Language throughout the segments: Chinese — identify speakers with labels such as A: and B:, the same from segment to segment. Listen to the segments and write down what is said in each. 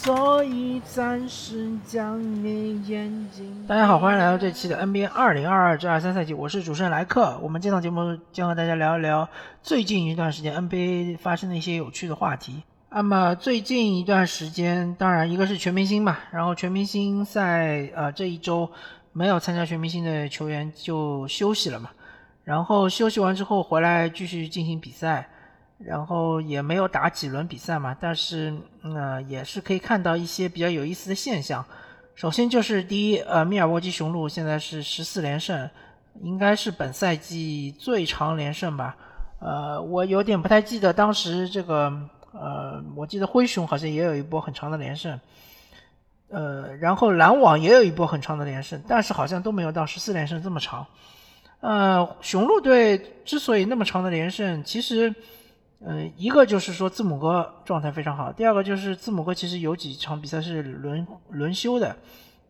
A: 所以暂时将你眼睛。大家好，欢迎来到这期的 NBA 二零二二至二三赛季，我是主持人莱克。我们这档节目将和大家聊一聊最近一段时间 NBA 发生的一些有趣的话题。那么最近一段时间，当然一个是全明星嘛，然后全明星赛呃这一周没有参加全明星的球员就休息了嘛，然后休息完之后回来继续进行比赛。然后也没有打几轮比赛嘛，但是呃也是可以看到一些比较有意思的现象。首先就是第一，呃，密尔沃基雄鹿现在是十四连胜，应该是本赛季最长连胜吧。呃，我有点不太记得当时这个，呃，我记得灰熊好像也有一波很长的连胜，呃，然后篮网也有一波很长的连胜，但是好像都没有到十四连胜这么长。呃，雄鹿队之所以那么长的连胜，其实。嗯，一个就是说字母哥状态非常好，第二个就是字母哥其实有几场比赛是轮轮休的，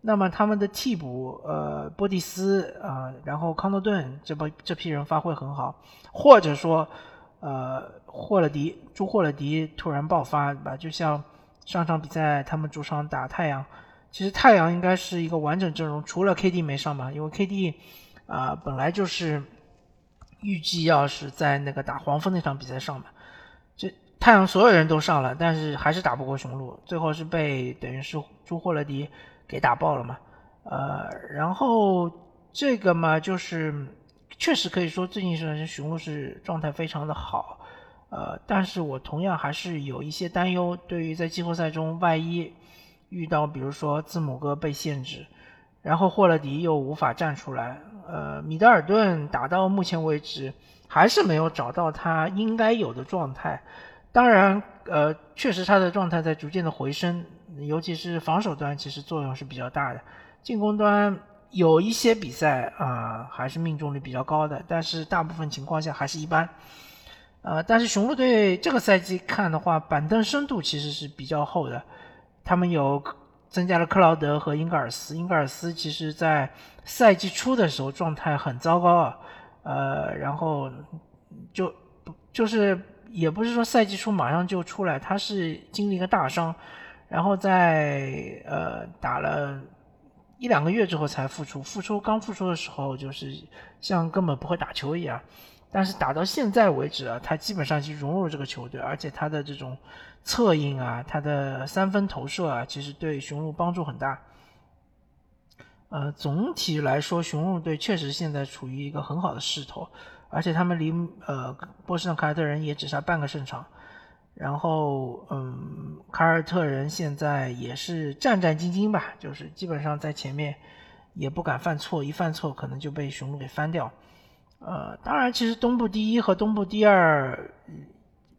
A: 那么他们的替补呃波蒂斯啊，然后康诺顿这波这批人发挥很好，或者说呃霍勒迪朱霍勒迪突然爆发对吧？就像上场比赛他们主场打太阳，其实太阳应该是一个完整阵容，除了 KD 没上嘛，因为 KD 啊本来就是预计要是在那个打黄蜂那场比赛上嘛。这太阳所有人都上了，但是还是打不过雄鹿，最后是被等于是朱霍勒迪给打爆了嘛。呃，然后这个嘛，就是确实可以说最近一段时间雄鹿是状态非常的好。呃，但是我同样还是有一些担忧，对于在季后赛中万一遇到比如说字母哥被限制，然后霍勒迪又无法站出来，呃，米德尔顿打到目前为止还是没有找到他应该有的状态。当然，呃，确实他的状态在逐渐的回升，尤其是防守端其实作用是比较大的。进攻端有一些比赛啊，还是命中率比较高的，但是大部分情况下还是一般。呃，但是雄鹿队这个赛季看的话，板凳深度其实是比较厚的。他们有增加了克劳德和英格尔斯，英格尔斯其实在赛季初的时候状态很糟糕啊，呃，然后就就是。也不是说赛季初马上就出来，他是经历一个大伤，然后在呃打了一两个月之后才复出。复出刚复出的时候，就是像根本不会打球一样。但是打到现在为止啊，他基本上就融入这个球队，而且他的这种策应啊，他的三分投射啊，其实对雄鹿帮助很大。呃，总体来说，雄鹿队确实现在处于一个很好的势头。而且他们离呃波士顿凯尔特人也只差半个胜场，然后嗯，凯尔特人现在也是战战兢兢吧，就是基本上在前面也不敢犯错，一犯错可能就被雄鹿给翻掉。呃，当然，其实东部第一和东部第二，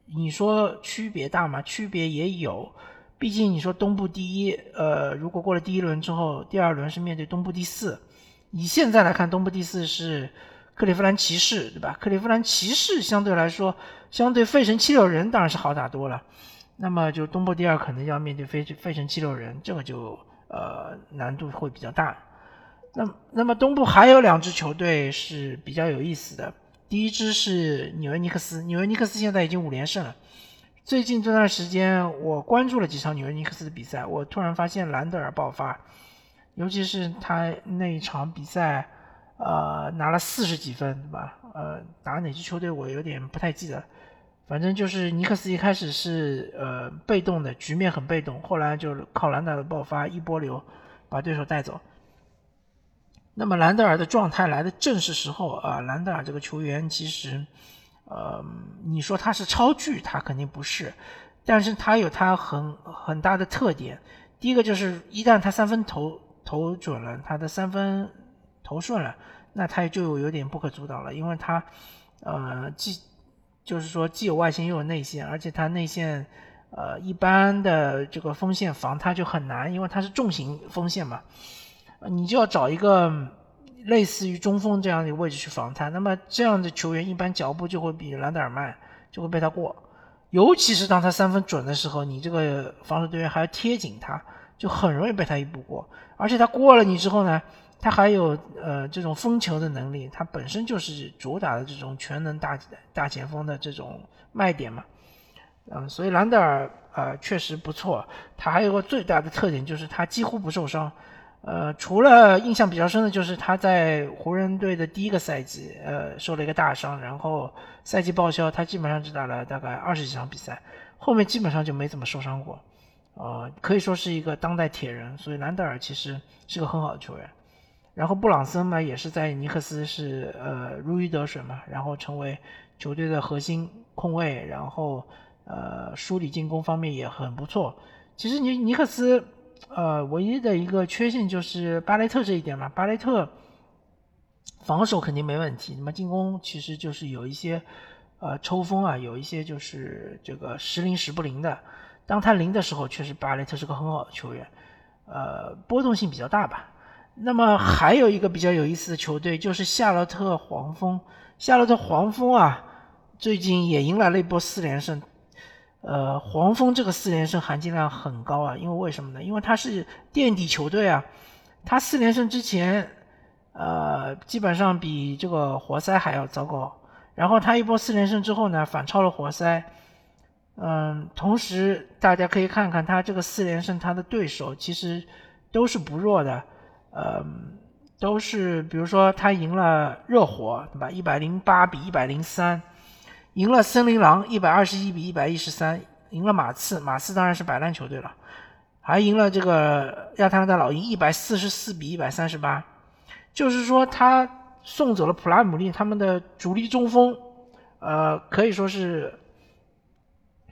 A: 你说区别大吗？区别也有，毕竟你说东部第一，呃，如果过了第一轮之后，第二轮是面对东部第四，以现在来看，东部第四是。克利夫兰骑士，对吧？克利夫兰骑士相对来说，相对费城七六人当然是好打多了。那么就东部第二可能要面对费费城七六人，这个就呃难度会比较大。那那么东部还有两支球队是比较有意思的，第一支是纽约尼克斯，纽约尼克斯现在已经五连胜了。最近这段时间我关注了几场纽约尼克斯的比赛，我突然发现兰德尔爆发，尤其是他那一场比赛。呃，拿了四十几分，对吧？呃，打哪支球队我有点不太记得，反正就是尼克斯一开始是呃被动的，局面很被动，后来就是靠兰德尔的爆发一波流把对手带走。那么兰德尔的状态来的正是时候啊！兰德尔这个球员其实，呃，你说他是超巨，他肯定不是，但是他有他很很大的特点。第一个就是一旦他三分投投准了，他的三分。投顺了，那他就有点不可阻挡了，因为他，呃，既就是说既有外线又有内线，而且他内线，呃，一般的这个锋线防他就很难，因为他是重型锋线嘛，你就要找一个类似于中锋这样的位置去防他。那么这样的球员一般脚步就会比兰德尔慢，就会被他过。尤其是当他三分准的时候，你这个防守队员还要贴紧他，就很容易被他一步过。而且他过了你之后呢？他还有呃这种封球的能力，他本身就是主打的这种全能大大前锋的这种卖点嘛。嗯，所以兰德尔呃确实不错，他还有个最大的特点就是他几乎不受伤。呃，除了印象比较深的就是他在湖人队的第一个赛季，呃，受了一个大伤，然后赛季报销，他基本上只打了大概二十几场比赛，后面基本上就没怎么受伤过，呃，可以说是一个当代铁人。所以兰德尔其实是个很好的球员。然后布朗森嘛，也是在尼克斯是呃如鱼得水嘛，然后成为球队的核心控卫，然后呃梳理进攻方面也很不错。其实尼尼克斯。呃，唯一的一个缺陷就是巴雷特这一点嘛。巴雷特防守肯定没问题，那么进攻其实就是有一些呃抽风啊，有一些就是这个时灵时不灵的。当他灵的时候，确实巴雷特是个很好的球员，呃，波动性比较大吧。那么还有一个比较有意思的球队就是夏洛特黄蜂。夏洛特黄蜂啊，最近也迎来了一波四连胜。呃，黄蜂这个四连胜含金量很高啊，因为为什么呢？因为他是垫底球队啊，他四连胜之前，呃，基本上比这个活塞还要糟糕。然后他一波四连胜之后呢，反超了活塞。嗯，同时大家可以看看他这个四连胜，他的对手其实都是不弱的，呃，都是比如说他赢了热火，对吧？一百零八比一百零三。赢了森林狼一百二十一比一百一十三，赢了马刺，马刺当然是摆烂球队了，还赢了这个亚特兰大老鹰一百四十四比一百三十八，就是说他送走了普拉姆利他们的主力中锋，呃，可以说是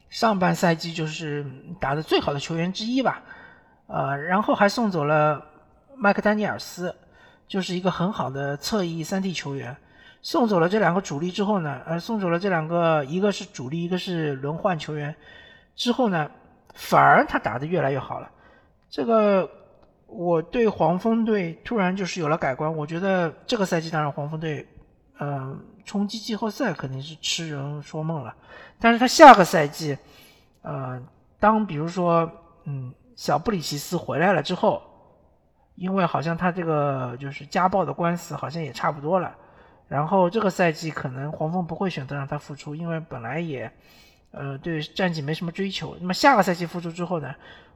A: 上半赛季就是打的最好的球员之一吧，呃，然后还送走了麦克丹尼尔斯，就是一个很好的侧翼三 D 球员。送走了这两个主力之后呢，呃，送走了这两个，一个是主力，一个是轮换球员，之后呢，反而他打得越来越好了。这个我对黄蜂队突然就是有了改观，我觉得这个赛季当然黄蜂队，嗯，冲击季后赛肯定是痴人说梦了。但是他下个赛季，呃，当比如说，嗯，小布里奇斯回来了之后，因为好像他这个就是家暴的官司好像也差不多了。然后这个赛季可能黄蜂不会选择让他复出，因为本来也，呃，对战绩没什么追求。那么下个赛季复出之后呢，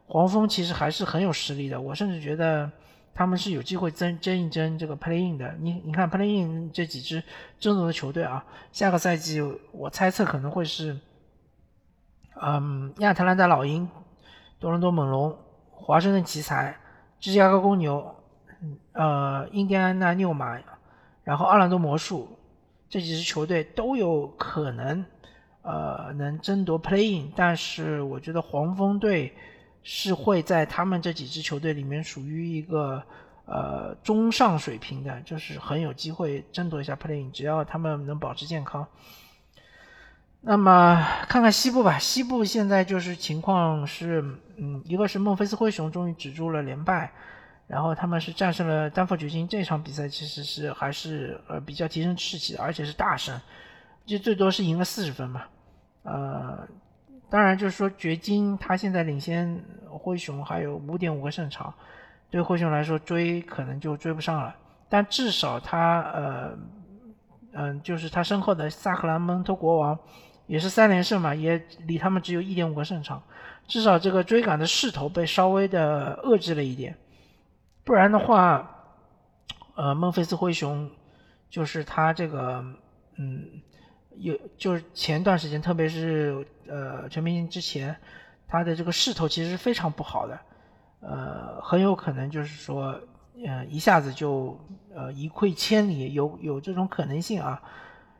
A: 黄蜂其实还是很有实力的。我甚至觉得他们是有机会争争一争这个 play in 的。你你看 play in 这几支争夺的球队啊，下个赛季我猜测可能会是，嗯，亚特兰大老鹰、多伦多猛龙、华盛顿奇才、芝加哥公牛，呃，印第安纳纽马。然后，奥兰多魔术这几支球队都有可能，呃，能争夺 playing，但是我觉得黄蜂队是会在他们这几支球队里面属于一个呃中上水平的，就是很有机会争夺一下 playing，只要他们能保持健康。那么看看西部吧，西部现在就是情况是，嗯，一个是孟菲斯灰熊终于止住了连败。然后他们是战胜了丹佛掘金这场比赛，其实是还是呃比较提升士气的，而且是大胜，就最多是赢了四十分嘛。呃，当然就是说掘金他现在领先灰熊还有五点五个胜场，对灰熊来说追可能就追不上了。但至少他呃嗯就是他身后的萨克兰蒙托国王也是三连胜嘛，也离他们只有一点五个胜场，至少这个追赶的势头被稍微的遏制了一点。不然的话，呃，孟菲斯灰熊就是他这个，嗯，有就是前段时间，特别是呃全明星之前，他的这个势头其实是非常不好的，呃，很有可能就是说，呃，一下子就呃一溃千里，有有这种可能性啊。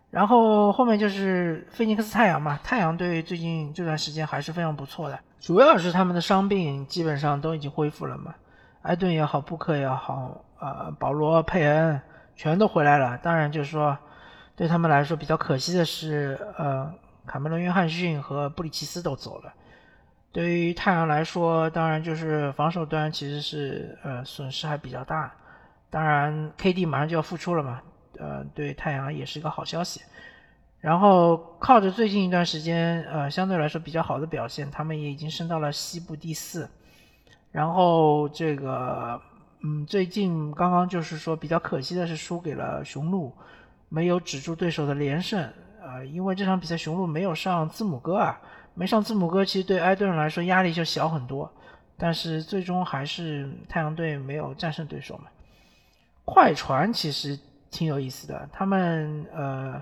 A: 然后后面就是菲尼克斯太阳嘛，太阳队最近这段时间还是非常不错的，主要是他们的伤病基本上都已经恢复了嘛。埃顿也好，布克也好，呃，保罗、佩恩全都回来了。当然，就是说，对他们来说比较可惜的是，呃，卡梅伦·约翰逊和布里奇斯都走了。对于太阳来说，当然就是防守端其实是呃损失还比较大。当然，KD 马上就要复出了嘛，呃，对太阳也是一个好消息。然后靠着最近一段时间，呃，相对来说比较好的表现，他们也已经升到了西部第四。然后这个，嗯，最近刚刚就是说比较可惜的是输给了雄鹿，没有止住对手的连胜，呃，因为这场比赛雄鹿没有上字母哥啊，没上字母哥，其实对埃顿来说压力就小很多。但是最终还是太阳队没有战胜对手嘛。快船其实挺有意思的，他们呃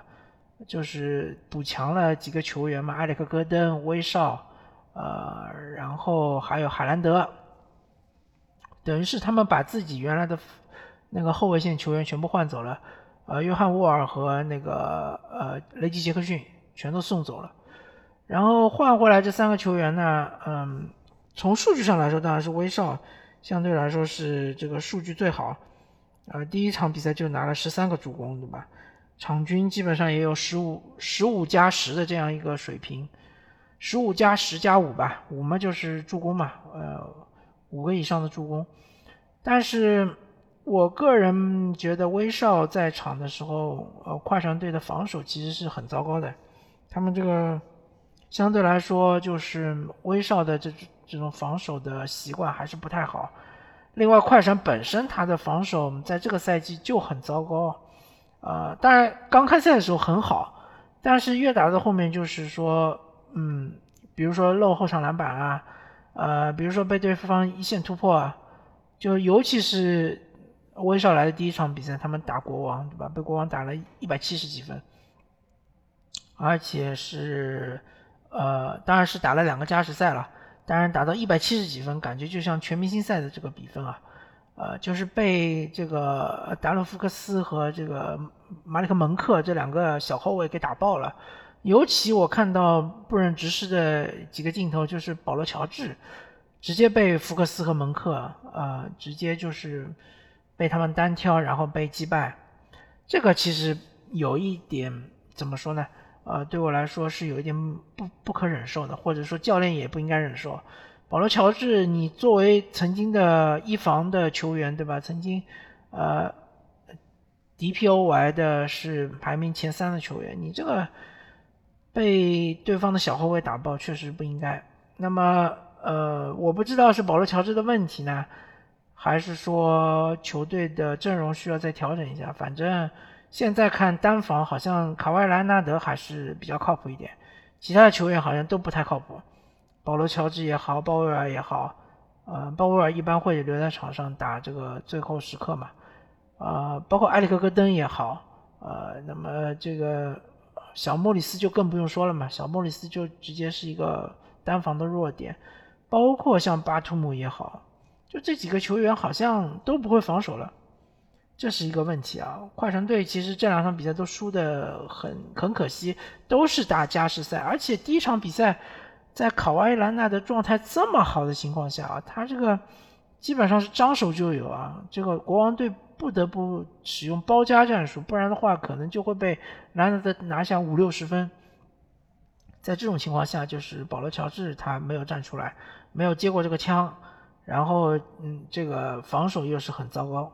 A: 就是补强了几个球员嘛，埃里克·戈登、威少，呃，然后还有海兰德，等于是他们把自己原来的那个后卫线球员全部换走了，呃，约翰·沃尔和那个呃雷吉·杰克逊全都送走了，然后换回来这三个球员呢，嗯。从数据上来说，当然是威少相对来说是这个数据最好，呃，第一场比赛就拿了十三个助攻，对吧？场均基本上也有十五十五加十的这样一个水平，十五加十加五吧，五嘛就是助攻嘛，呃，五个以上的助攻。但是我个人觉得威少在场的时候，呃，快船队的防守其实是很糟糕的，他们这个相对来说就是威少的这。这种防守的习惯还是不太好。另外，快船本身他的防守在这个赛季就很糟糕。呃，当然刚开赛的时候很好，但是越打到后面就是说，嗯，比如说漏后场篮板啊，呃，比如说被对方一线突破啊，就尤其是威少来的第一场比赛，他们打国王，对吧？被国王打了一百七十几分，而且是呃，当然是打了两个加时赛了。当然，打到一百七十几分，感觉就像全明星赛的这个比分啊，呃，就是被这个达伦福克斯和这个马里克蒙克这两个小后卫给打爆了。尤其我看到不忍直视的几个镜头，就是保罗乔治直接被福克斯和蒙克呃，直接就是被他们单挑，然后被击败。这个其实有一点怎么说呢？呃，对我来说是有一点不不可忍受的，或者说教练也不应该忍受。保罗·乔治，你作为曾经的一防的球员，对吧？曾经，呃，DPOY 的是排名前三的球员，你这个被对方的小后卫打爆，确实不应该。那么，呃，我不知道是保罗·乔治的问题呢，还是说球队的阵容需要再调整一下？反正。现在看单防，好像卡瓦莱纳德还是比较靠谱一点，其他的球员好像都不太靠谱。保罗乔治也好，鲍威尔也好，呃，鲍威尔一般会留在场上打这个最后时刻嘛，呃，包括埃里克戈登也好，呃，那么这个小莫里斯就更不用说了嘛，小莫里斯就直接是一个单防的弱点，包括像巴图姆也好，就这几个球员好像都不会防守了。这是一个问题啊！快船队其实这两场比赛都输的很很可惜，都是打加时赛，而且第一场比赛在考瓦伊兰纳的状态这么好的情况下啊，他这个基本上是张手就有啊！这个国王队不得不使用包夹战术，不然的话可能就会被兰纳德拿下五六十分。在这种情况下，就是保罗乔治他没有站出来，没有接过这个枪，然后嗯，这个防守又是很糟糕。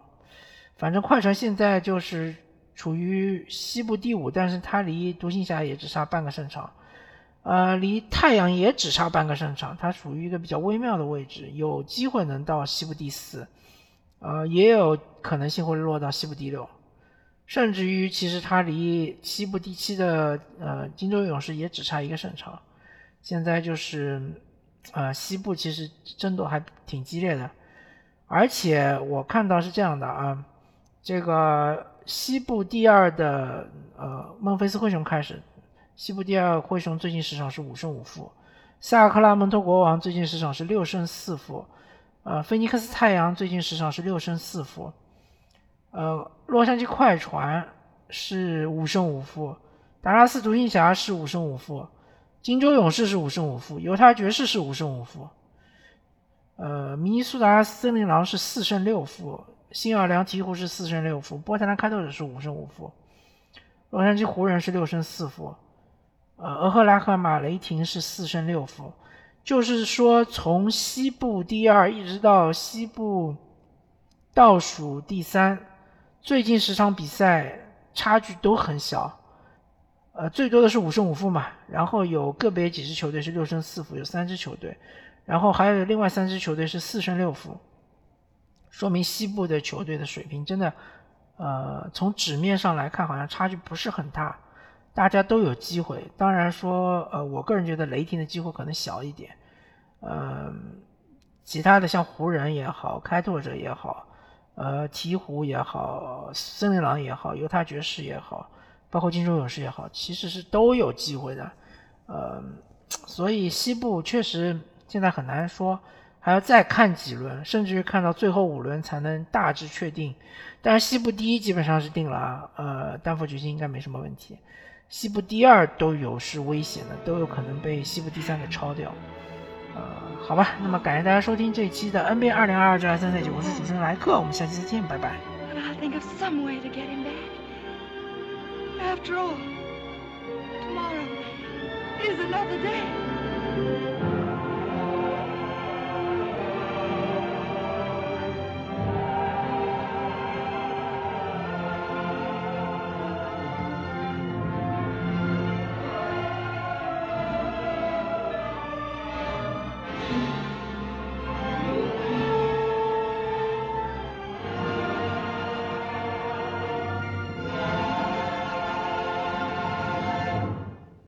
A: 反正快船现在就是处于西部第五，但是他离独行侠也只差半个胜场，呃，离太阳也只差半个胜场，它属于一个比较微妙的位置，有机会能到西部第四，呃，也有可能性会落到西部第六，甚至于其实它离西部第七的呃金州勇士也只差一个胜场，现在就是呃西部其实争夺还挺激烈的，而且我看到是这样的啊。这个西部第二的呃孟菲斯灰熊开始，西部第二灰熊最近十场是五胜五负，萨克拉门托国王最近十场是六胜四负，呃菲尼克斯太阳最近十场是六胜四负，呃洛杉矶快船是五胜五负，达拉斯独行侠是五胜五负，金州勇士是五胜五负，犹他爵士是五胜五负，呃明尼苏达森林狼是四胜六负。新奥尔良鹈鹕是四胜六负，波特兰开拓者是五胜五负，洛杉矶湖人是六胜四负，呃，俄克拉荷马雷霆是四胜六负。就是说，从西部第二一直到西部倒数第三，最近十场比赛差距都很小，呃，最多的是五胜五负嘛。然后有个别几支球队是六胜四负，有三支球队，然后还有另外三支球队是四胜六负。说明西部的球队的水平真的，呃，从纸面上来看好像差距不是很大，大家都有机会。当然说，呃，我个人觉得雷霆的机会可能小一点。嗯，其他的像湖人也好，开拓者也好，呃，鹈鹕也好，森林狼也好，犹他爵士也好，包括金州勇士也好，其实是都有机会的。呃，所以西部确实现在很难说，还要再看几轮，甚至于看到最后五轮才能大致确定。但是西部第一基本上是定了啊，呃，丹佛掘金应该没什么问题。西部第二都有是危险的，都有可能被西部第三给超掉。呃，好吧，那么感谢大家收听这一期的 NBA 二零二二至二三赛季，我是主持人莱克，我们下期再见，拜拜。After all, tomorrow is another day.